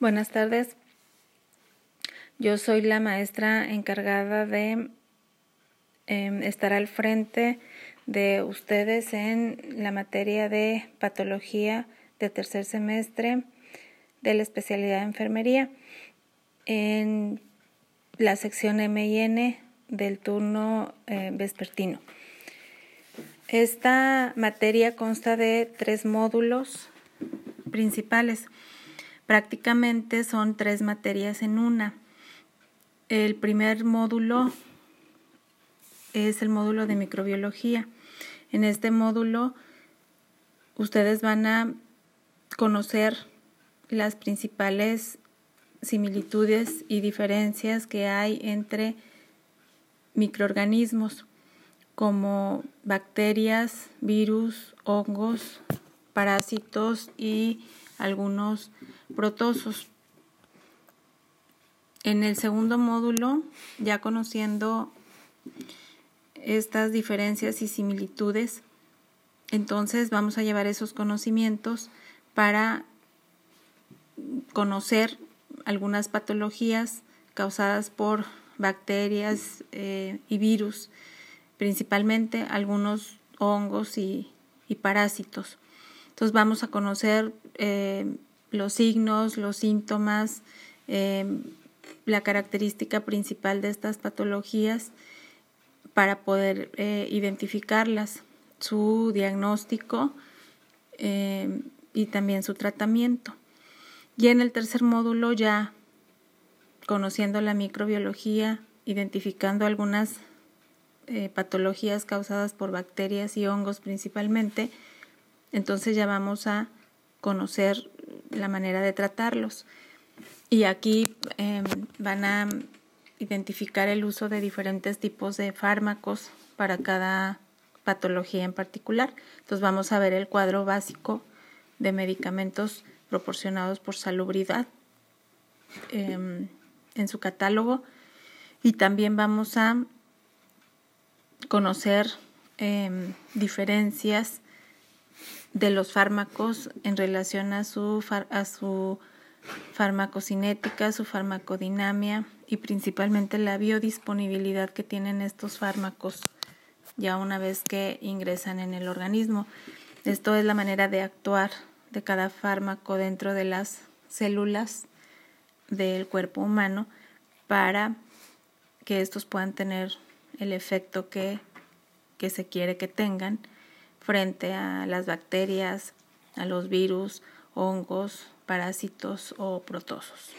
Buenas tardes. Yo soy la maestra encargada de em, estar al frente de ustedes en la materia de patología de tercer semestre de la especialidad de enfermería en la sección M del turno eh, vespertino. Esta materia consta de tres módulos principales. Prácticamente son tres materias en una. El primer módulo es el módulo de microbiología. En este módulo ustedes van a conocer las principales similitudes y diferencias que hay entre microorganismos como bacterias, virus, hongos, parásitos y algunos protosos. En el segundo módulo, ya conociendo estas diferencias y similitudes, entonces vamos a llevar esos conocimientos para conocer algunas patologías causadas por bacterias eh, y virus, principalmente algunos hongos y, parásitos. Entonces vamos a conocer eh, los signos, los síntomas, em, la característica principal de estas patologías para poder eh, identificarlas, su diagnóstico em, y también su tratamiento. Y en el tercer módulo ya conociendo la microbiología, identificando algunas eh, patologías causadas por bacterias y hongos principalmente, entonces ya vamos a conocer la manera de tratarlos. Y aquí em, van a identificar el uso de diferentes tipos de fármacos para cada patología en particular. Entonces vamos a ver el cuadro básico de medicamentos proporcionados por salubridad em, en su catálogo y también vamos a conocer em, diferencias de los fármacos en relación a su, a su farmacocinética, su farmacodinamia y principalmente la biodisponibilidad que tienen estos fármacos ya una vez que ingresan en el organismo. Esto es la manera de actuar de cada fármaco dentro de las células del cuerpo humano para que estos puedan tener el efecto que, que se quiere que tengan frente a las bacterias, a los virus, hongos, parásitos o protosos.